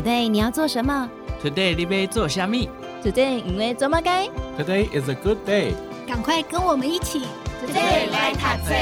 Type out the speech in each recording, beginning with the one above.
Today 你要做什么？Today 你要做虾米？Today 因为做么该？Today is a good day。赶快跟我们一起，Today 来读册。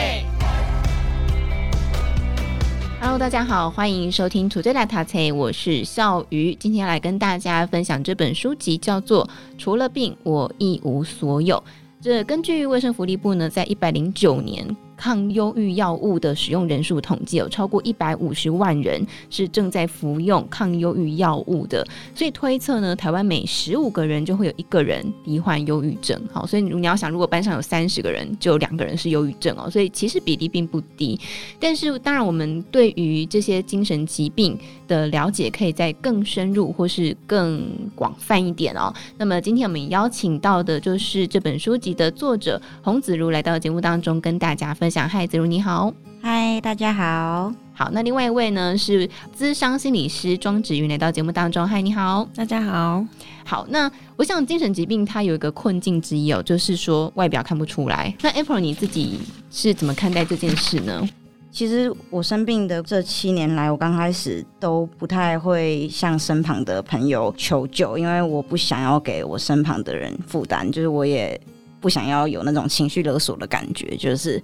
Hello，大家好，欢迎收听 Today 来读册，我是笑鱼，今天来跟大家分享这本书籍，叫做《除了病，我一无所有》。这根据卫生福利部呢，在一百零九年。抗忧郁药物的使用人数统计有超过一百五十万人是正在服用抗忧郁药物的，所以推测呢，台湾每十五个人就会有一个人罹患忧郁症。好，所以你要想，如果班上有三十个人，就有两个人是忧郁症哦，所以其实比例并不低。但是当然，我们对于这些精神疾病的了解可以再更深入或是更广泛一点哦。那么今天我们邀请到的就是这本书籍的作者洪子如来到节目当中跟大家分享。嗨，子如你好，嗨，大家好，好。那另外一位呢是咨商心理师庄子云来到节目当中，嗨，你好，大家好，好。那我想精神疾病它有一个困境之一哦，就是说外表看不出来。那 April 你自己是怎么看待这件事呢？其实我生病的这七年来，我刚开始都不太会向身旁的朋友求救，因为我不想要给我身旁的人负担，就是我也不想要有那种情绪勒索的感觉，就是。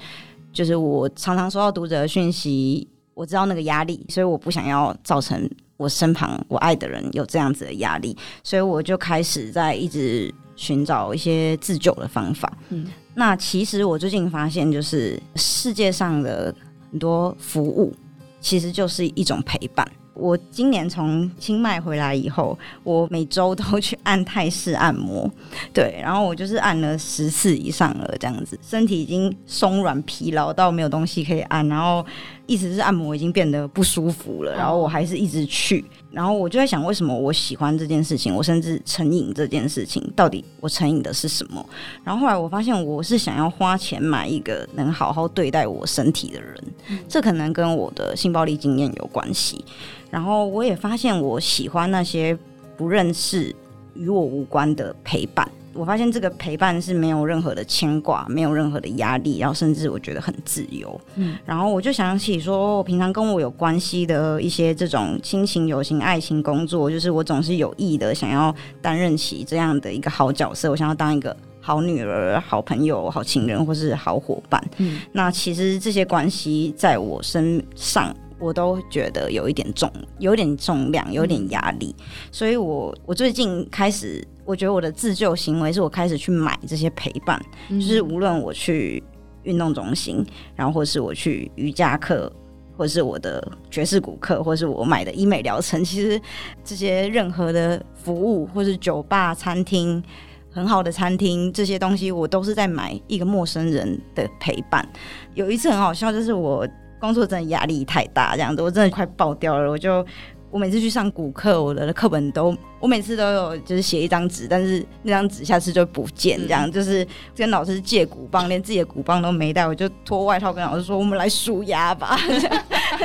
就是我常常收到读者的讯息，我知道那个压力，所以我不想要造成我身旁我爱的人有这样子的压力，所以我就开始在一直寻找一些自救的方法。嗯，那其实我最近发现，就是世界上的很多服务，其实就是一种陪伴。我今年从清迈回来以后，我每周都去按泰式按摩，对，然后我就是按了十次以上了，这样子，身体已经松软疲劳到没有东西可以按，然后。意思是按摩已经变得不舒服了，然后我还是一直去，然后我就在想，为什么我喜欢这件事情，我甚至成瘾这件事情，到底我成瘾的是什么？然后后来我发现，我是想要花钱买一个能好好对待我身体的人，这可能跟我的性暴力经验有关系。然后我也发现，我喜欢那些不认识、与我无关的陪伴。我发现这个陪伴是没有任何的牵挂，没有任何的压力，然后甚至我觉得很自由。嗯，然后我就想起说，我平常跟我有关系的一些这种亲情、友情、爱情、工作，就是我总是有意的想要担任起这样的一个好角色，我想要当一个好女儿、好朋友、好情人，或是好伙伴。嗯，那其实这些关系在我身上。我都觉得有一点重，有点重量，有点压力，嗯、所以我我最近开始，我觉得我的自救行为是我开始去买这些陪伴，嗯、就是无论我去运动中心，然后或是我去瑜伽课，或是我的爵士骨课，或是我买的医美疗程，其实这些任何的服务，或是酒吧、餐厅，很好的餐厅，这些东西我都是在买一个陌生人的陪伴。有一次很好笑，就是我。工作真的压力太大，这样子我真的快爆掉了。我就我每次去上骨课，我的课本都我每次都有就是写一张纸，但是那张纸下次就不见，这样、嗯、就是跟老师借骨棒，连自己的骨棒都没带，我就脱外套跟老师说：“我们来数鸭吧。”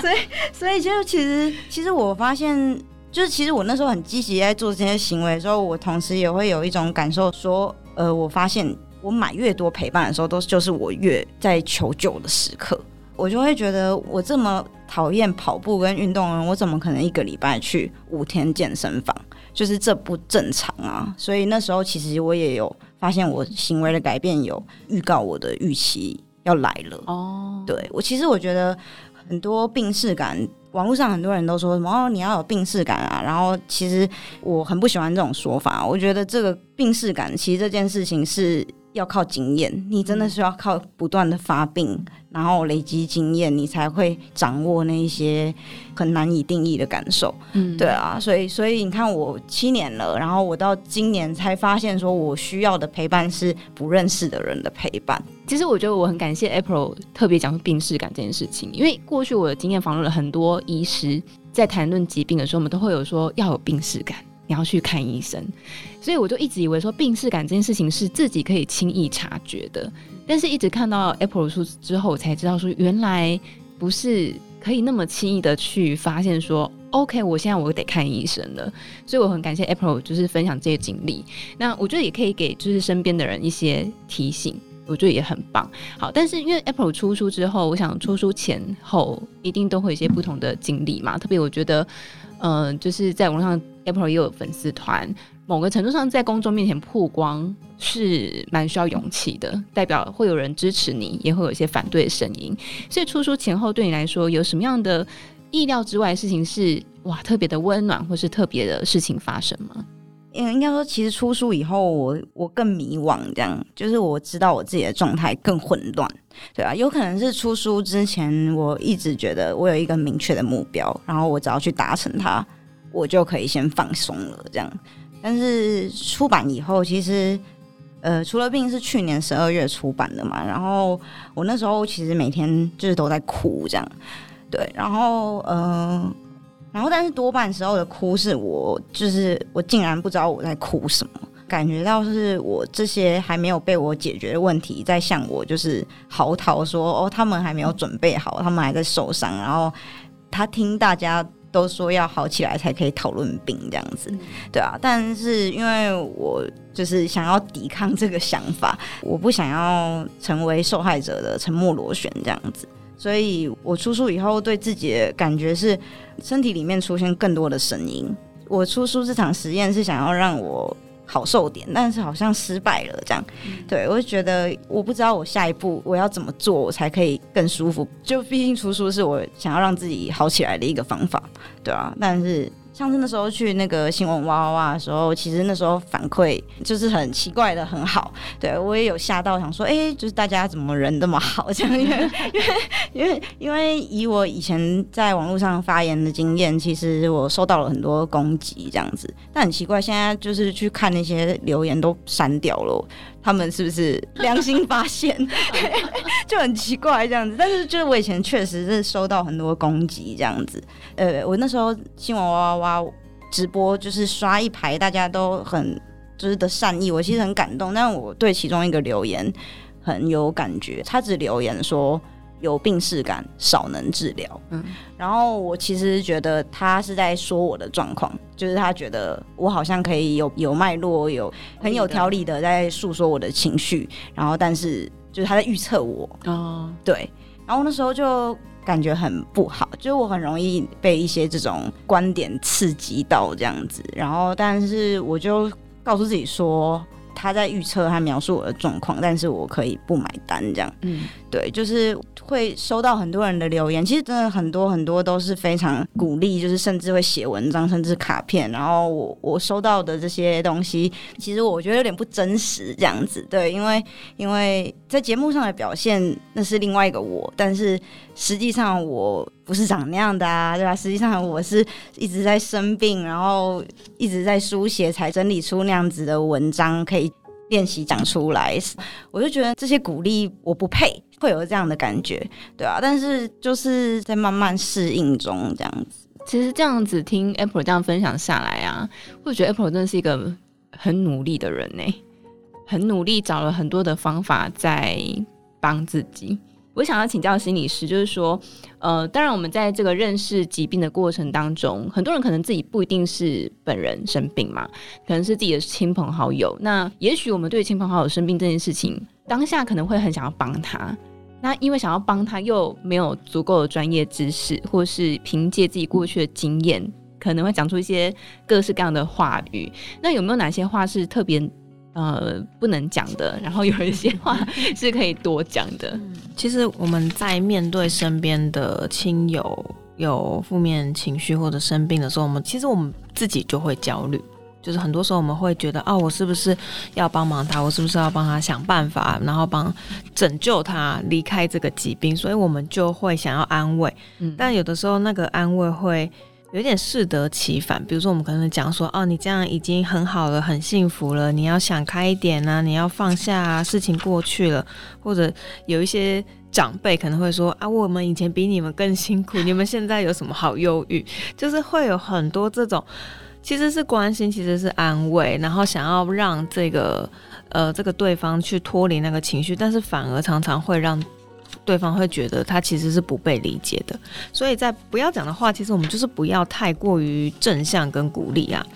所以，所以就其实其实我发现，就是其实我那时候很积极在做这些行为的时候，我同时也会有一种感受，说呃，我发现我买越多陪伴的时候，都就是我越在求救的时刻。我就会觉得，我这么讨厌跑步跟运动我怎么可能一个礼拜去五天健身房？就是这不正常啊！所以那时候其实我也有发现，我行为的改变有预告我的预期要来了。哦，对，我其实我觉得很多病视感，网络上很多人都说什么哦，你要有病视感啊。然后其实我很不喜欢这种说法，我觉得这个病视感其实这件事情是。要靠经验，你真的是要靠不断的发病，然后累积经验，你才会掌握那一些很难以定义的感受。嗯，对啊，所以所以你看，我七年了，然后我到今年才发现，说我需要的陪伴是不认识的人的陪伴。其实我觉得我很感谢 April 特别讲病识感这件事情，因为过去我的经验访问了很多医师，在谈论疾病的时候，我们都会有说要有病识感。你要去看医生，所以我就一直以为说病逝感这件事情是自己可以轻易察觉的，但是一直看到 April 书之后，我才知道说原来不是可以那么轻易的去发现说，OK，我现在我得看医生了。所以我很感谢 April 就是分享这些经历，那我觉得也可以给就是身边的人一些提醒，我觉得也很棒。好，但是因为 April 出书之后，我想出书前后一定都会有一些不同的经历嘛，特别我觉得。嗯、就是在网上，April 也有粉丝团，某个程度上在公众面前曝光是蛮需要勇气的，代表会有人支持你，也会有一些反对的声音。所以出书前后对你来说，有什么样的意料之外的事情是哇特别的温暖，或是特别的事情发生吗？嗯，应该说，其实出书以后我，我我更迷惘，这样就是我知道我自己的状态更混乱，对啊，有可能是出书之前，我一直觉得我有一个明确的目标，然后我只要去达成它，我就可以先放松了，这样。但是出版以后，其实呃，除了病是去年十二月出版的嘛，然后我那时候其实每天就是都在哭，这样，对，然后呃。然后，但是多半时候的哭是我，就是我竟然不知道我在哭什么，感觉到是我这些还没有被我解决的问题在向我就是嚎啕说，哦，他们还没有准备好，他们还在受伤。然后他听大家都说要好起来才可以讨论病这样子，对啊。但是因为我就是想要抵抗这个想法，我不想要成为受害者的沉默螺旋这样子。所以我出书以后，对自己的感觉是身体里面出现更多的声音。我出书这场实验是想要让我好受点，但是好像失败了。这样，对，我就觉得我不知道我下一步我要怎么做，我才可以更舒服。就毕竟出书是我想要让自己好起来的一个方法，对啊，但是。像是那时候去那个新闻哇哇哇的时候，其实那时候反馈就是很奇怪的，很好。对，我也有吓到，想说，哎、就是大家怎么人这么好这样？因为 因为因为因为以我以前在网络上发言的经验，其实我受到了很多攻击这样子。但很奇怪，现在就是去看那些留言都删掉了。他们是不是良心发现？就很奇怪这样子。但是就是我以前确实是收到很多攻击这样子。呃，我那时候新闻哇哇哇直播就是刷一排，大家都很就是的善意，我其实很感动。但我对其中一个留言很有感觉，他只留言说。有病逝感，少能治疗。嗯，然后我其实觉得他是在说我的状况，就是他觉得我好像可以有有脉络，有很有条理的在诉说我的情绪。然后，但是就是他在预测我。哦，对。然后那时候就感觉很不好，就是我很容易被一些这种观点刺激到这样子。然后，但是我就告诉自己说。他在预测，他描述我的状况，但是我可以不买单，这样。嗯，对，就是会收到很多人的留言，其实真的很多很多都是非常鼓励，就是甚至会写文章，甚至卡片。然后我我收到的这些东西，其实我觉得有点不真实，这样子。对，因为因为在节目上的表现那是另外一个我，但是实际上我不是长那样的啊，对吧？实际上我是一直在生病，然后一直在书写，才整理出那样子的文章，可以。练习讲出来，我就觉得这些鼓励我不配，会有这样的感觉，对啊，但是就是在慢慢适应中，这样子。其实这样子听 April 这样分享下来啊，我觉得 April 真的是一个很努力的人呢，很努力找了很多的方法在帮自己。我想要请教心理师，就是说，呃，当然我们在这个认识疾病的过程当中，很多人可能自己不一定是本人生病嘛，可能是自己的亲朋好友。那也许我们对亲朋好友生病这件事情，当下可能会很想要帮他，那因为想要帮他又没有足够的专业知识，或是凭借自己过去的经验，可能会讲出一些各式各样的话语。那有没有哪些话是特别？呃，不能讲的，然后有一些话是可以多讲的。其实我们在面对身边的亲友有负面情绪或者生病的时候，我们其实我们自己就会焦虑，就是很多时候我们会觉得，哦，我是不是要帮忙他？我是不是要帮他想办法，然后帮拯救他离开这个疾病？所以我们就会想要安慰，嗯，但有的时候那个安慰会。有点适得其反，比如说我们可能讲说，哦，你这样已经很好了，很幸福了，你要想开一点啊，你要放下啊，事情过去了。或者有一些长辈可能会说，啊，我们以前比你们更辛苦，你们现在有什么好忧郁？就是会有很多这种，其实是关心，其实是安慰，然后想要让这个呃这个对方去脱离那个情绪，但是反而常常会让。对方会觉得他其实是不被理解的，所以在不要讲的话，其实我们就是不要太过于正向跟鼓励啊。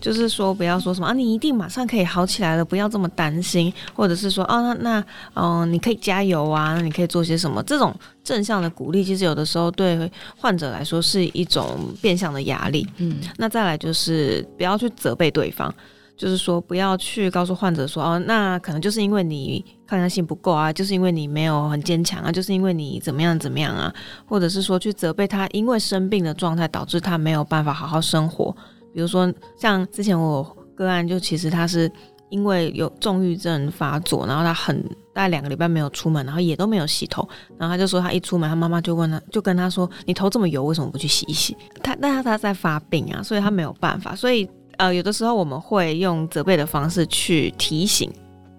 就是说不要说什么啊，你一定马上可以好起来了，不要这么担心，或者是说啊，那那嗯、呃，你可以加油啊，那你可以做些什么？这种正向的鼓励，其实有的时候对患者来说是一种变相的压力。嗯，那再来就是不要去责备对方。就是说，不要去告诉患者说，哦，那可能就是因为你抗压性不够啊，就是因为你没有很坚强啊，就是因为你怎么样怎么样啊，或者是说去责备他，因为生病的状态导致他没有办法好好生活。比如说，像之前我个案，就其实他是因为有重郁症发作，然后他很大概两个礼拜没有出门，然后也都没有洗头，然后他就说他一出门，他妈妈就问他，就跟他说，你头这么油，为什么不去洗一洗？他，但他他在发病啊，所以他没有办法，所以。呃，有的时候我们会用责备的方式去提醒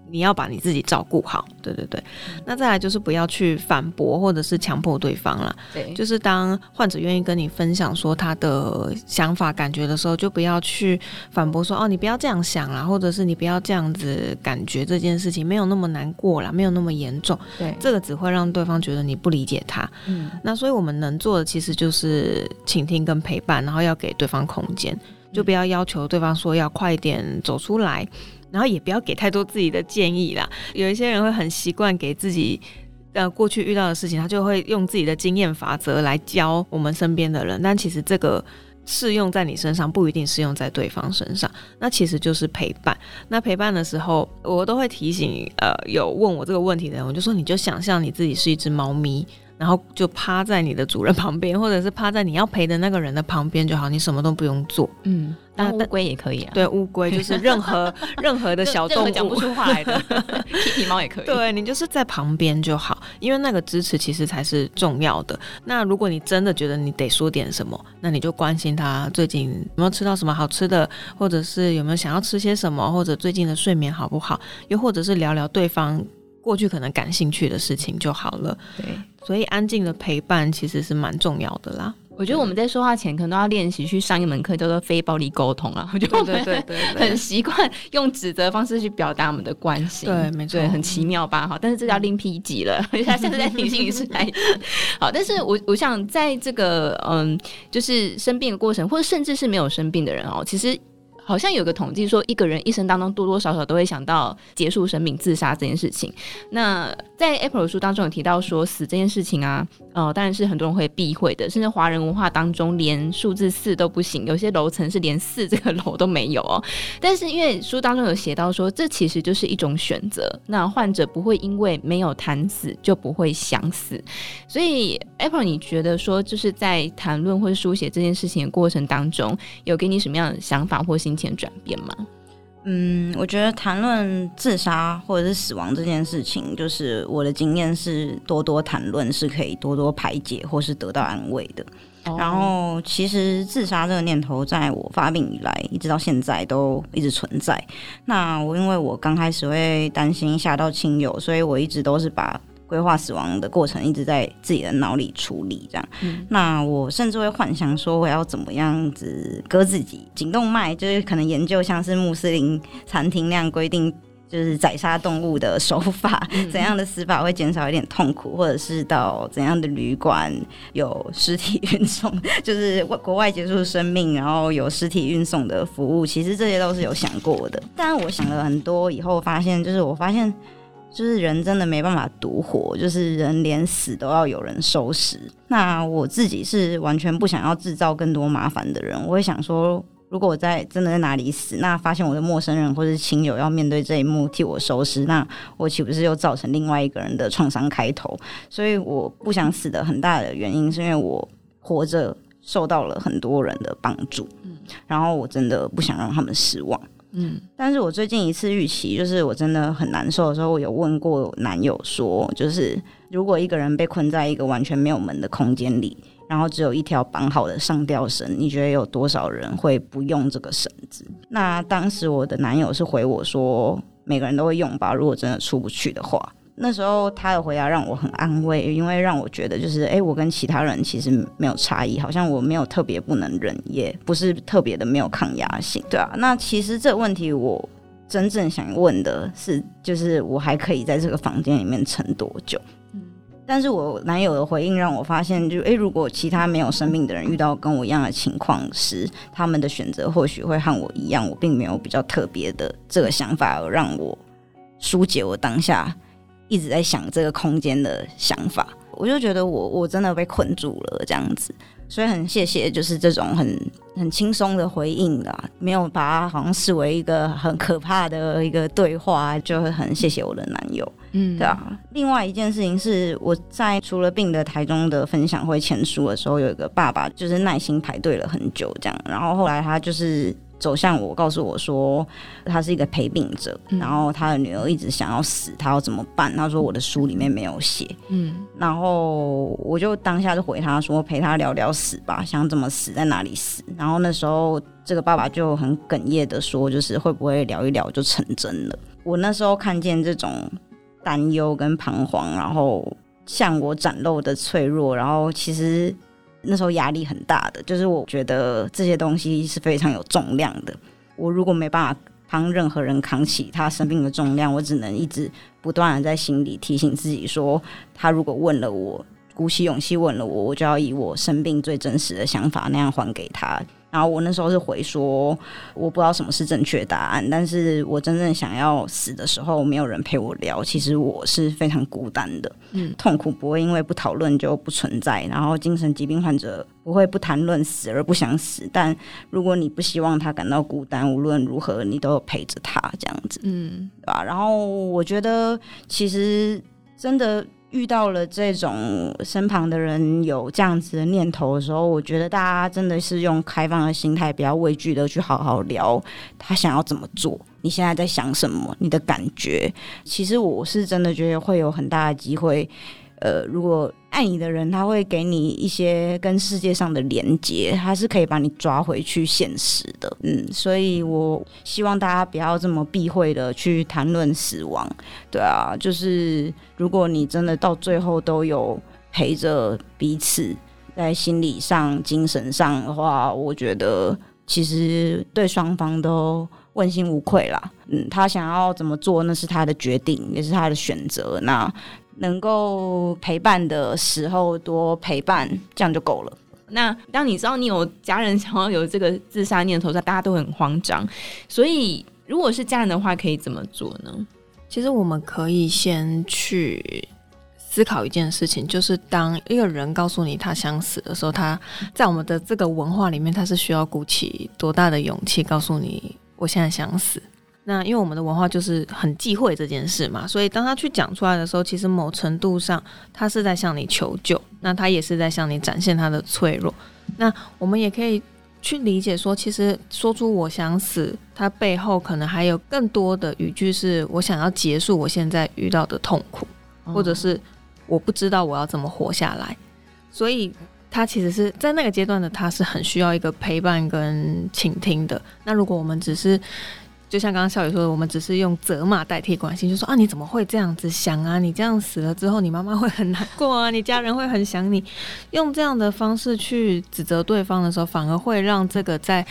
你要把你自己照顾好，对对对。那再来就是不要去反驳或者是强迫对方了，对，就是当患者愿意跟你分享说他的想法感觉的时候，就不要去反驳说哦，你不要这样想啦，或者是你不要这样子感觉这件事情没有那么难过啦，没有那么严重，对，这个只会让对方觉得你不理解他。嗯，那所以我们能做的其实就是倾听跟陪伴，然后要给对方空间。就不要要求对方说要快点走出来，然后也不要给太多自己的建议啦。有一些人会很习惯给自己呃过去遇到的事情，他就会用自己的经验法则来教我们身边的人，但其实这个适用在你身上不一定适用在对方身上。那其实就是陪伴。那陪伴的时候，我都会提醒呃有问我这个问题的人，我就说你就想象你自己是一只猫咪。然后就趴在你的主人旁边，或者是趴在你要陪的那个人的旁边就好，你什么都不用做。嗯，当乌龟也可以啊。对，乌龟就是任何 任何的小动物，讲不出话来的，皮皮猫也可以。对，你就是在旁边就好，因为那个支持其实才是重要的。那如果你真的觉得你得说点什么，那你就关心他最近有没有吃到什么好吃的，或者是有没有想要吃些什么，或者最近的睡眠好不好，又或者是聊聊对方过去可能感兴趣的事情就好了。对。所以安静的陪伴其实是蛮重要的啦。我觉得我们在说话前可能都要练习去上一门课，叫做非暴力沟通啊。我觉得我们对对对，很习惯用指责方式去表达我们的关心。对，没错，很奇妙吧？哈，但是这叫另辟一集了。他 现在在听心理师来。好，但是我我想在这个嗯，就是生病的过程，或者甚至是没有生病的人哦，其实。好像有个统计说，一个人一生当中多多少少都会想到结束生命、自杀这件事情。那在 April 的书当中有提到说，死这件事情啊，呃，当然是很多人会避讳的，甚至华人文化当中连数字四都不行，有些楼层是连四这个楼都没有哦。但是因为书当中有写到说，这其实就是一种选择。那患者不会因为没有谈死就不会想死。所以 April，你觉得说，就是在谈论或者书写这件事情的过程当中，有给你什么样的想法或心？前转变吗？嗯，我觉得谈论自杀或者是死亡这件事情，就是我的经验是多多谈论是可以多多排解或是得到安慰的。Oh. 然后，其实自杀这个念头在我发病以来一直到现在都一直存在。那我因为我刚开始会担心吓到亲友，所以我一直都是把。规划死亡的过程一直在自己的脑里处理，这样。嗯、那我甚至会幻想说，我要怎么样子割自己颈动脉，就是可能研究像是穆斯林餐厅那样规定，就是宰杀动物的手法，嗯、怎样的死法会减少一点痛苦，或者是到怎样的旅馆有尸体运送，就是外国外结束生命，然后有尸体运送的服务。其实这些都是有想过的，但我想了很多以后，发现就是我发现。就是人真的没办法独活，就是人连死都要有人收拾。那我自己是完全不想要制造更多麻烦的人。我会想说，如果我在真的在哪里死，那发现我的陌生人或是亲友要面对这一幕替我收拾，那我岂不是又造成另外一个人的创伤开头？所以我不想死的很大的原因，是因为我活着受到了很多人的帮助，嗯，然后我真的不想让他们失望。嗯，但是我最近一次预期，就是我真的很难受的时候，我有问过男友说，就是如果一个人被困在一个完全没有门的空间里，然后只有一条绑好的上吊绳，你觉得有多少人会不用这个绳子？那当时我的男友是回我说，每个人都会用吧，如果真的出不去的话。那时候他的回答让我很安慰，因为让我觉得就是，哎、欸，我跟其他人其实没有差异，好像我没有特别不能忍，也不是特别的没有抗压性，对啊。那其实这个问题我真正想问的是，就是我还可以在这个房间里面撑多久？嗯但是我男友的回应让我发现就，就诶，如果其他没有生病的人遇到跟我一样的情况时，他们的选择或许会和我一样，我并没有比较特别的这个想法，而让我疏解我当下一直在想这个空间的想法。我就觉得我我真的被困住了这样子，所以很谢谢，就是这种很很轻松的回应啦，没有把它好像视为一个很可怕的一个对话，就会很谢谢我的男友。嗯，对啊。另外一件事情是，我在除了病的台中的分享会签书的时候，有一个爸爸就是耐心排队了很久，这样，然后后来他就是。走向我，告诉我说他是一个陪病者，嗯、然后他的女儿一直想要死，他要怎么办？他说我的书里面没有写，嗯，然后我就当下就回他说陪他聊聊死吧，想怎么死，在哪里死。然后那时候这个爸爸就很哽咽的说，就是会不会聊一聊就成真了？我那时候看见这种担忧跟彷徨，然后向我展露的脆弱，然后其实。那时候压力很大的，就是我觉得这些东西是非常有重量的。我如果没办法帮任何人扛起他生病的重量，我只能一直不断的在心里提醒自己说，他如果问了我，鼓起勇气问了我，我就要以我生病最真实的想法那样还给他。然后我那时候是回说，我不知道什么是正确答案，但是我真正想要死的时候，没有人陪我聊。其实我是非常孤单的，嗯，痛苦不会因为不讨论就不存在。然后精神疾病患者不会不谈论死而不想死，但如果你不希望他感到孤单，无论如何你都有陪着他这样子，嗯，对吧？然后我觉得其实真的。遇到了这种身旁的人有这样子的念头的时候，我觉得大家真的是用开放的心态，不要畏惧的去好好聊他想要怎么做，你现在在想什么，你的感觉。其实我是真的觉得会有很大的机会。呃，如果爱你的人，他会给你一些跟世界上的连接，他是可以把你抓回去现实的。嗯，所以我希望大家不要这么避讳的去谈论死亡。对啊，就是如果你真的到最后都有陪着彼此，在心理上、精神上的话，我觉得其实对双方都问心无愧啦。嗯，他想要怎么做，那是他的决定，也是他的选择。那。能够陪伴的时候多陪伴，这样就够了。那当你知道你有家人想要有这个自杀念头，大家都很慌张。所以，如果是家人的话，可以怎么做呢？其实我们可以先去思考一件事情，就是当一个人告诉你他想死的时候，他在我们的这个文化里面，他是需要鼓起多大的勇气告诉你我现在想死。那因为我们的文化就是很忌讳这件事嘛，所以当他去讲出来的时候，其实某程度上他是在向你求救，那他也是在向你展现他的脆弱。那我们也可以去理解说，其实说出我想死，他背后可能还有更多的语句是我想要结束我现在遇到的痛苦，或者是我不知道我要怎么活下来。所以他其实是在那个阶段的，他是很需要一个陪伴跟倾听的。那如果我们只是就像刚刚笑宇说的，我们只是用责骂代替关心，就说啊，你怎么会这样子想啊？你这样死了之后，你妈妈会很难过啊，你家人会很想你。用这样的方式去指责对方的时候，反而会让这个在。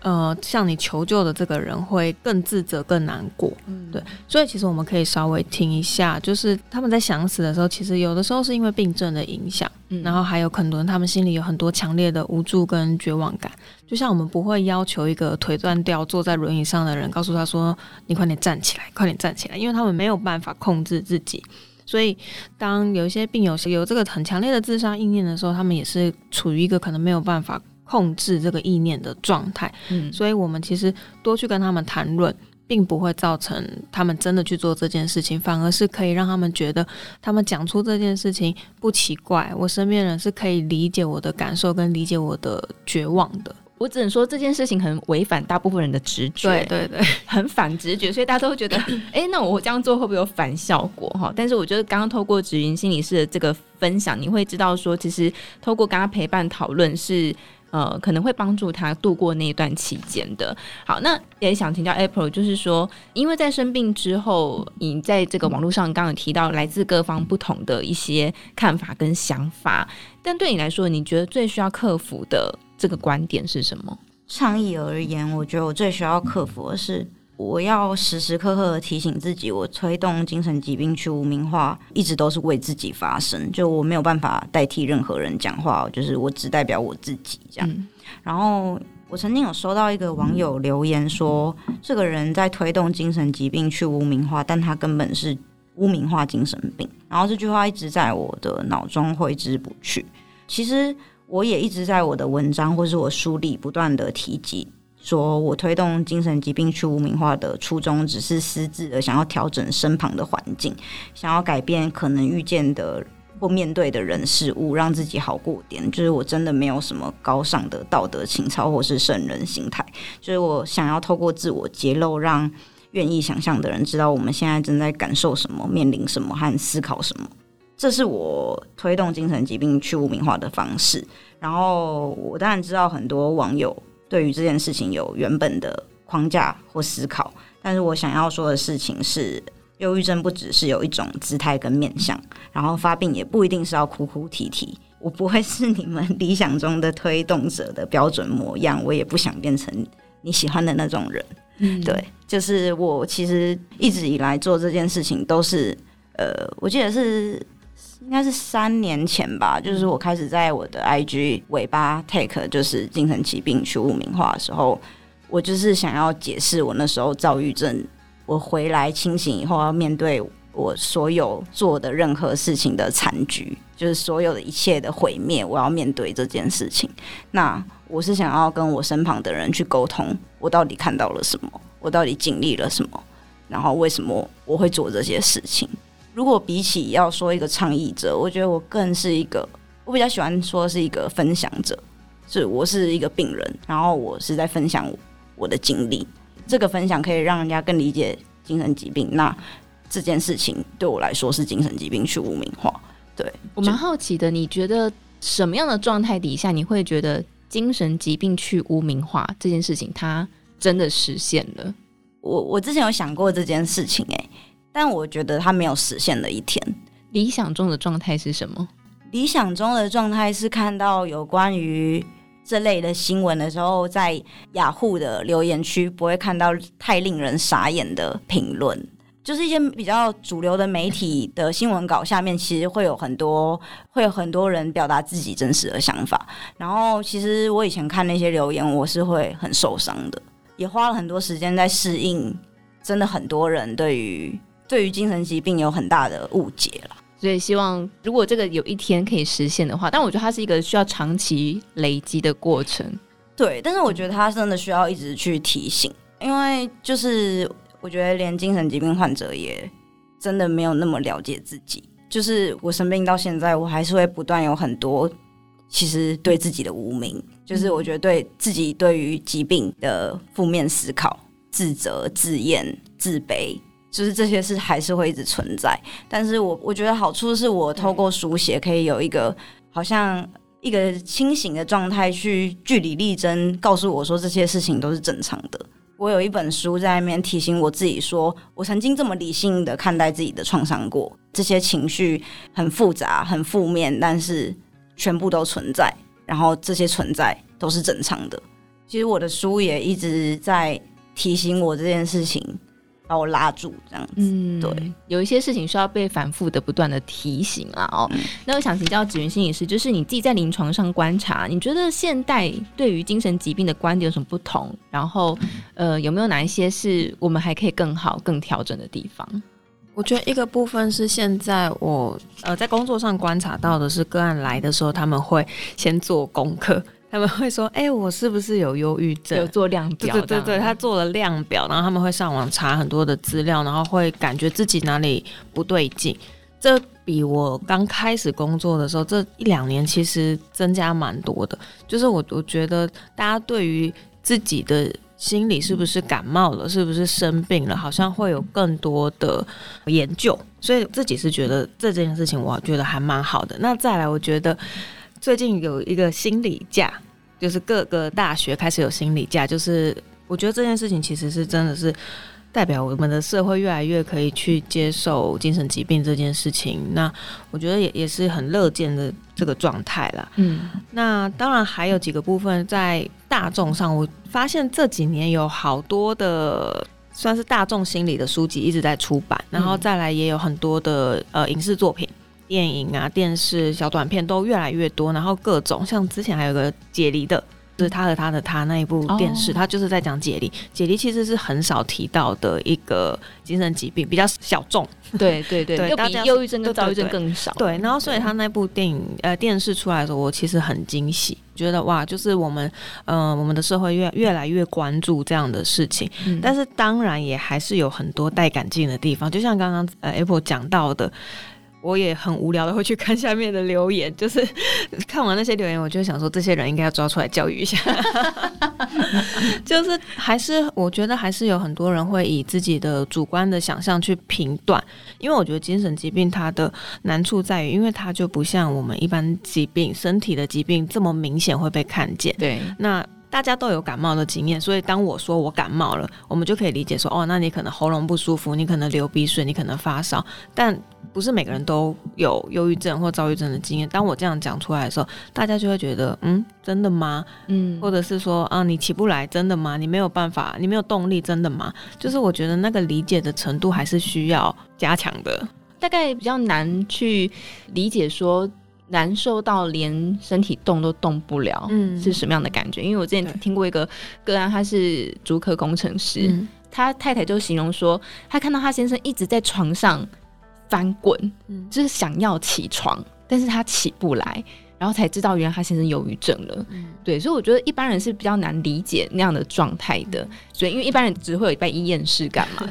呃，向你求救的这个人会更自责、更难过，嗯，对，所以其实我们可以稍微听一下，就是他们在想死的时候，其实有的时候是因为病症的影响，嗯，然后还有很多人他们心里有很多强烈的无助跟绝望感。就像我们不会要求一个腿断掉、坐在轮椅上的人，告诉他说：“你快点站起来，快点站起来。”因为他们没有办法控制自己，所以当有一些病友有这个很强烈的自杀意念的时候，他们也是处于一个可能没有办法。控制这个意念的状态，嗯，所以我们其实多去跟他们谈论，并不会造成他们真的去做这件事情，反而是可以让他们觉得，他们讲出这件事情不奇怪，我身边人是可以理解我的感受跟理解我的绝望的。我只能说这件事情很违反大部分人的直觉，对对对，很反直觉，所以大家都会觉得，哎，那我这样做会不会有反效果？哈，但是我觉得刚刚透过芷云心理师的这个分享，你会知道说，其实透过跟他陪伴讨论是。呃，可能会帮助他度过那一段期间的。好，那也想请教 April，就是说，因为在生病之后，你在这个网络上刚刚提到来自各方不同的一些看法跟想法，但对你来说，你觉得最需要克服的这个观点是什么？倡议而言，我觉得我最需要克服的是，我要时时刻刻的提醒自己，我推动精神疾病去污名化，一直都是为自己发声，就我没有办法代替任何人讲话，就是我只代表我自己这样。嗯、然后我曾经有收到一个网友留言说，这个人在推动精神疾病去污名化，但他根本是污名化精神病。然后这句话一直在我的脑中挥之不去。其实我也一直在我的文章或是我书里不断的提及。说我推动精神疾病去污名化的初衷，只是私自的想要调整身旁的环境，想要改变可能遇见的或面对的人事物，让自己好过点。就是我真的没有什么高尚的道德情操或是圣人心态，就是我想要透过自我揭露，让愿意想象的人知道我们现在正在感受什么、面临什么和思考什么。这是我推动精神疾病去污名化的方式。然后我当然知道很多网友。对于这件事情有原本的框架或思考，但是我想要说的事情是，忧郁症不只是有一种姿态跟面相，然后发病也不一定是要哭哭啼啼。我不会是你们理想中的推动者的标准模样，我也不想变成你喜欢的那种人。嗯，对，就是我其实一直以来做这件事情都是，呃，我记得是。应该是三年前吧，就是我开始在我的 IG 尾巴 take 就是精神疾病去污名化的时候，我就是想要解释我那时候躁郁症，我回来清醒以后要面对我所有做的任何事情的残局，就是所有的一切的毁灭，我要面对这件事情。那我是想要跟我身旁的人去沟通，我到底看到了什么，我到底经历了什么，然后为什么我会做这些事情。如果比起要说一个倡议者，我觉得我更是一个，我比较喜欢说是一个分享者，是我是一个病人，然后我是在分享我的经历，这个分享可以让人家更理解精神疾病，那这件事情对我来说是精神疾病去污名化。对，我蛮好奇的，你觉得什么样的状态底下你会觉得精神疾病去污名化这件事情它真的实现了？我我之前有想过这件事情，欸，哎。但我觉得他没有实现的一天。理想中的状态是什么？理想中的状态是看到有关于这类的新闻的时候，在雅虎的留言区不会看到太令人傻眼的评论。就是一些比较主流的媒体的新闻稿下面，其实会有很多会有很多人表达自己真实的想法。然后，其实我以前看那些留言，我是会很受伤的，也花了很多时间在适应。真的很多人对于。对于精神疾病有很大的误解了，所以希望如果这个有一天可以实现的话，但我觉得它是一个需要长期累积的过程。对，但是我觉得它真的需要一直去提醒，因为就是我觉得连精神疾病患者也真的没有那么了解自己。就是我生病到现在，我还是会不断有很多其实对自己的无名，就是我觉得对自己对于疾病的负面思考、自责、自厌、自卑。就是这些事还是会一直存在，但是我我觉得好处是我透过书写可以有一个好像一个清醒的状态去据理力争，告诉我说这些事情都是正常的。我有一本书在那边提醒我自己说，我曾经这么理性的看待自己的创伤过，这些情绪很复杂、很负面，但是全部都存在，然后这些存在都是正常的。其实我的书也一直在提醒我这件事情。把我拉住，这样子。嗯，对，有一些事情需要被反复的、不断的提醒啊。哦，嗯、那我想请教子云心理师，就是你自己在临床上观察，你觉得现代对于精神疾病的观点有什么不同？然后，呃，有没有哪一些是我们还可以更好、更调整的地方？我觉得一个部分是现在我呃在工作上观察到的是，个案来的时候他们会先做功课。他们会说：“ 哎、欸，我是不是有忧郁症？”有做量表，对对对，他做了量表，然后他们会上网查很多的资料，然后会感觉自己哪里不对劲。这比我刚开始工作的时候这一两年其实增加蛮多的。就是我我觉得大家对于自己的心理是不是感冒了，是不是生病了，好像会有更多的研究。所以自己是觉得这件事情，我觉得还蛮好的。那再来，我觉得。最近有一个心理假，就是各个大学开始有心理假，就是我觉得这件事情其实是真的是代表我们的社会越来越可以去接受精神疾病这件事情。那我觉得也也是很乐见的这个状态啦。嗯，那当然还有几个部分在大众上，我发现这几年有好多的算是大众心理的书籍一直在出版，然后再来也有很多的呃影视作品、电影啊、电视小短片都越来越多，然后各种像之前还有个解离的。就是他和他的他那一部电视，他就是在讲解离。解离其实是很少提到的一个精神疾病，比较小众。对对对，又比忧郁症跟躁郁症更少。对，然后所以他那部电影呃电视出来的时候，我其实很惊喜，觉得哇，就是我们嗯、呃、我们的社会越越来越关注这样的事情。嗯、但是当然也还是有很多带感进的地方，就像刚刚呃 Apple 讲到的。我也很无聊的会去看下面的留言，就是看完那些留言，我就想说，这些人应该要抓出来教育一下。就是还是我觉得还是有很多人会以自己的主观的想象去评断，因为我觉得精神疾病它的难处在于，因为它就不像我们一般疾病、身体的疾病这么明显会被看见。对，那。大家都有感冒的经验，所以当我说我感冒了，我们就可以理解说，哦，那你可能喉咙不舒服，你可能流鼻水，你可能发烧，但不是每个人都有忧郁症或躁郁症的经验。当我这样讲出来的时候，大家就会觉得，嗯，真的吗？嗯，或者是说，啊，你起不来，真的吗？你没有办法，你没有动力，真的吗？就是我觉得那个理解的程度还是需要加强的，大概比较难去理解说。难受到连身体动都动不了，嗯，是什么样的感觉？因为我之前听过一个个案，他是主科工程师，嗯、他太太就形容说，他看到他先生一直在床上翻滚，嗯，就是想要起床，但是他起不来，然后才知道原来他先生忧郁症了，嗯，对，所以我觉得一般人是比较难理解那样的状态的，所以因为一般人只会有一半一厌世感嘛，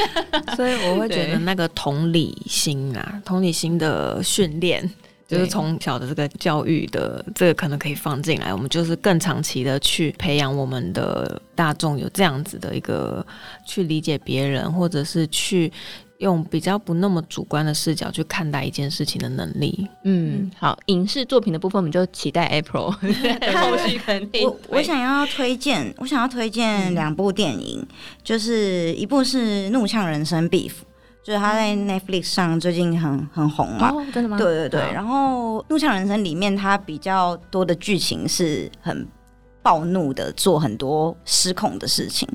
所以我会觉得那个同理心啊，同理心的训练。就是从小的这个教育的这个可能可以放进来，我们就是更长期的去培养我们的大众有这样子的一个去理解别人，或者是去用比较不那么主观的视角去看待一件事情的能力。嗯，好，影视作品的部分我们就期待 April 后续肯定。我 我想要推荐，我想要推荐两部电影，嗯、就是一部是《怒呛人生》Beef。就是他在 Netflix 上最近很很红嘛。哦，真的吗？对对对。然后《怒呛人生》里面，他比较多的剧情是很暴怒的，做很多失控的事情。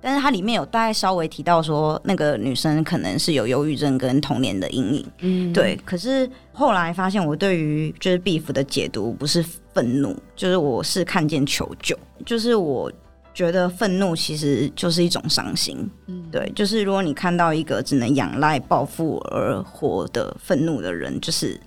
但是它里面有大概稍微提到说，那个女生可能是有忧郁症跟童年的阴影。嗯，对。可是后来发现，我对于就是 Beef 的解读不是愤怒，就是我是看见求救，就是我。觉得愤怒其实就是一种伤心，嗯，对，就是如果你看到一个只能仰赖暴富而活的愤怒的人，就是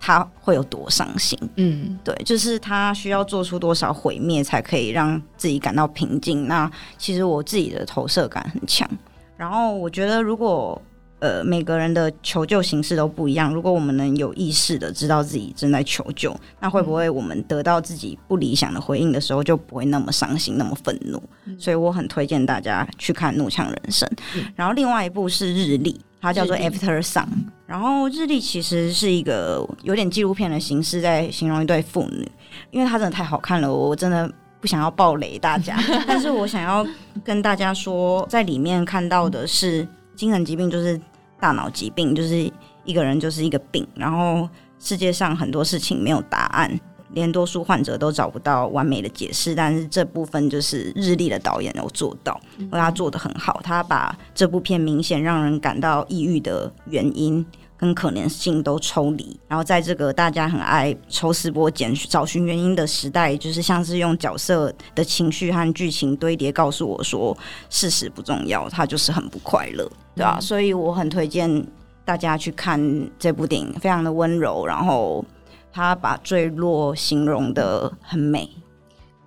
他会有多伤心，嗯，对，就是他需要做出多少毁灭才可以让自己感到平静。那其实我自己的投射感很强，然后我觉得如果。呃，每个人的求救形式都不一样。如果我们能有意识的知道自己正在求救，那会不会我们得到自己不理想的回应的时候，就不会那么伤心、那么愤怒？嗯、所以我很推荐大家去看《怒呛人生》。嗯、然后另外一部是《日历》，它叫做《After Sun》。然后《日历》其实是一个有点纪录片的形式，在形容一对父女，因为它真的太好看了，我真的不想要暴雷大家，但是我想要跟大家说，在里面看到的是精神疾病，就是。大脑疾病就是一个人就是一个病，然后世界上很多事情没有答案，连多数患者都找不到完美的解释。但是这部分就是日历的导演有做到，而他做的很好。他把这部片明显让人感到抑郁的原因跟可能性都抽离，然后在这个大家很爱抽丝剥茧找寻原因的时代，就是像是用角色的情绪和剧情堆叠，告诉我说事实不重要，他就是很不快乐。对啊，所以我很推荐大家去看这部电影，非常的温柔，然后他把坠落形容的很美。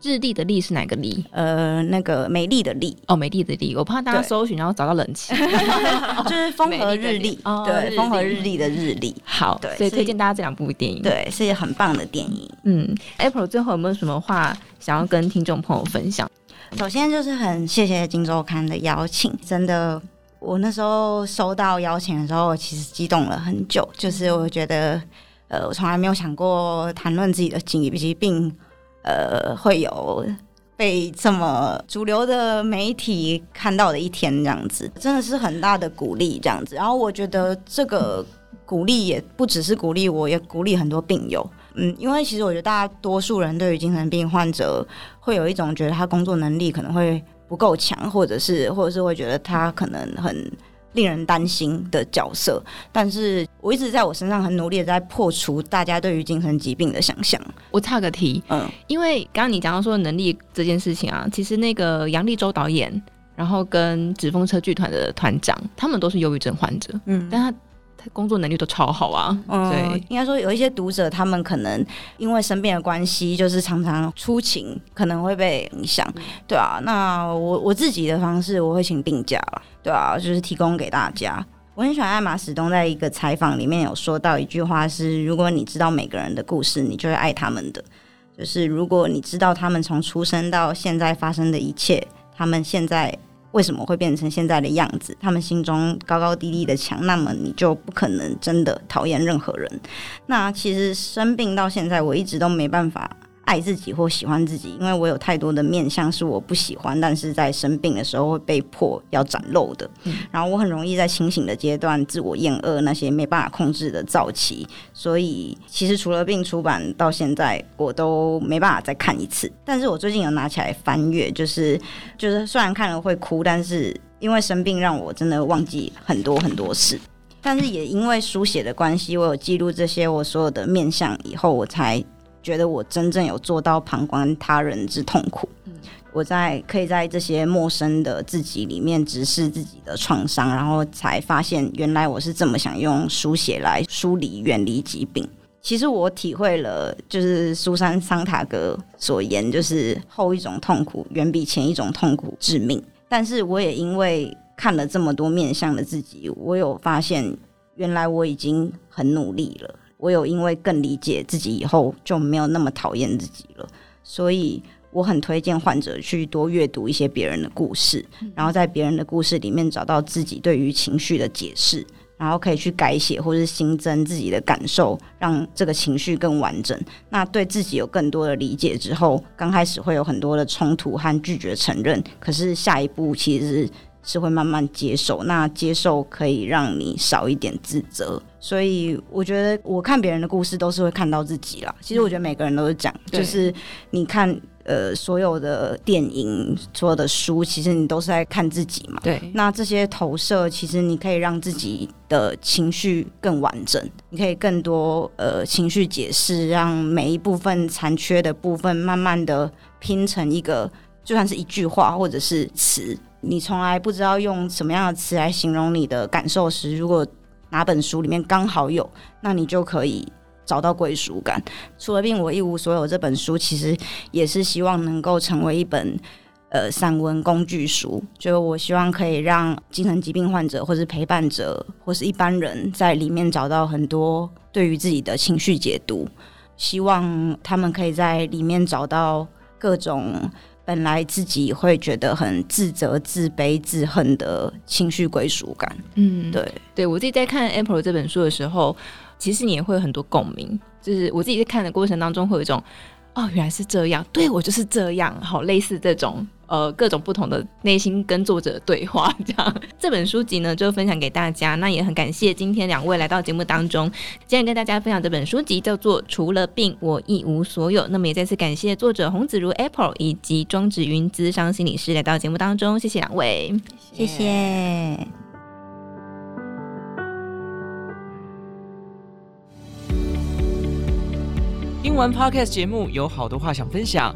日历的历是哪个历？呃，那个美丽的丽哦，美丽的丽。我怕大家搜寻然后找到冷气，就是风和日丽，哦、对，风和日丽的日历。好，对，所以推荐大家这两部电影，对，是很棒的电影。嗯，April 最后有没有什么话想要跟听众朋友分享？首先就是很谢谢金周刊的邀请，真的。我那时候收到邀请的时候，我其实激动了很久。就是我觉得，呃，我从来没有想过谈论自己的疾病，呃，会有被这么主流的媒体看到的一天，这样子真的是很大的鼓励，这样子。然后我觉得这个鼓励也不只是鼓励我，也鼓励很多病友。嗯，因为其实我觉得大多数人对于精神病患者会有一种觉得他工作能力可能会不够强，或者是或者是会觉得他可能很令人担心的角色。但是我一直在我身上很努力的在破除大家对于精神疾病的想象。我差个题，嗯，因为刚刚你讲到说能力这件事情啊，其实那个杨立洲导演，然后跟纸风车剧团的团长，他们都是忧郁症患者，嗯，但他。工作能力都超好啊！嗯，对，应该说有一些读者，他们可能因为身边的关系，就是常常出勤，可能会被影响，对啊。那我我自己的方式，我会请病假了，对啊，就是提供给大家。我很喜欢艾玛史东在一个采访里面有说到一句话是：如果你知道每个人的故事，你就会爱他们的。就是如果你知道他们从出生到现在发生的一切，他们现在。为什么会变成现在的样子？他们心中高高低低的墙，那么你就不可能真的讨厌任何人。那其实生病到现在，我一直都没办法。爱自己或喜欢自己，因为我有太多的面相是我不喜欢，但是在生病的时候会被迫要展露的。嗯、然后我很容易在清醒的阶段自我厌恶那些没办法控制的躁期，所以其实除了病出版到现在，我都没办法再看一次。但是我最近有拿起来翻阅，就是就是虽然看了会哭，但是因为生病让我真的忘记很多很多事。但是也因为书写的关系，我有记录这些我所有的面相以后，我才。觉得我真正有做到旁观他人之痛苦，我在可以在这些陌生的自己里面直视自己的创伤，然后才发现原来我是这么想用书写来梳理、远离疾病。其实我体会了，就是苏珊·桑塔格所言，就是后一种痛苦远比前一种痛苦致命。但是我也因为看了这么多面向的自己，我有发现原来我已经很努力了。我有因为更理解自己以后就没有那么讨厌自己了，所以我很推荐患者去多阅读一些别人的故事，然后在别人的故事里面找到自己对于情绪的解释，然后可以去改写或是新增自己的感受，让这个情绪更完整。那对自己有更多的理解之后，刚开始会有很多的冲突和拒绝承认，可是下一步其实是。会慢慢接受，那接受可以让你少一点自责，所以我觉得我看别人的故事都是会看到自己啦。其实我觉得每个人都是这样，就是你看呃所有的电影、所有的书，其实你都是在看自己嘛。对，那这些投射其实你可以让自己的情绪更完整，你可以更多呃情绪解释，让每一部分残缺的部分慢慢的拼成一个，就算是一句话或者是词。你从来不知道用什么样的词来形容你的感受时，如果哪本书里面刚好有，那你就可以找到归属感。除了病，我一无所有。这本书其实也是希望能够成为一本呃散文工具书，就我希望可以让精神疾病患者或是陪伴者或是一般人在里面找到很多对于自己的情绪解读，希望他们可以在里面找到各种。本来自己会觉得很自责、自卑、自恨的情绪归属感。嗯，对，对我自己在看《April》这本书的时候，其实你也会有很多共鸣。就是我自己在看的过程当中，会有一种。哦，原来是这样，对我就是这样，好类似这种呃各种不同的内心跟作者对话这样。这本书籍呢就分享给大家，那也很感谢今天两位来到节目当中，今天跟大家分享这本书籍叫做《除了病我一无所有》。那么也再次感谢作者洪子如 Apple 以及庄子云咨商心理师来到节目当中，谢谢两位，谢谢听完 Podcast 节目，有好多话想分享，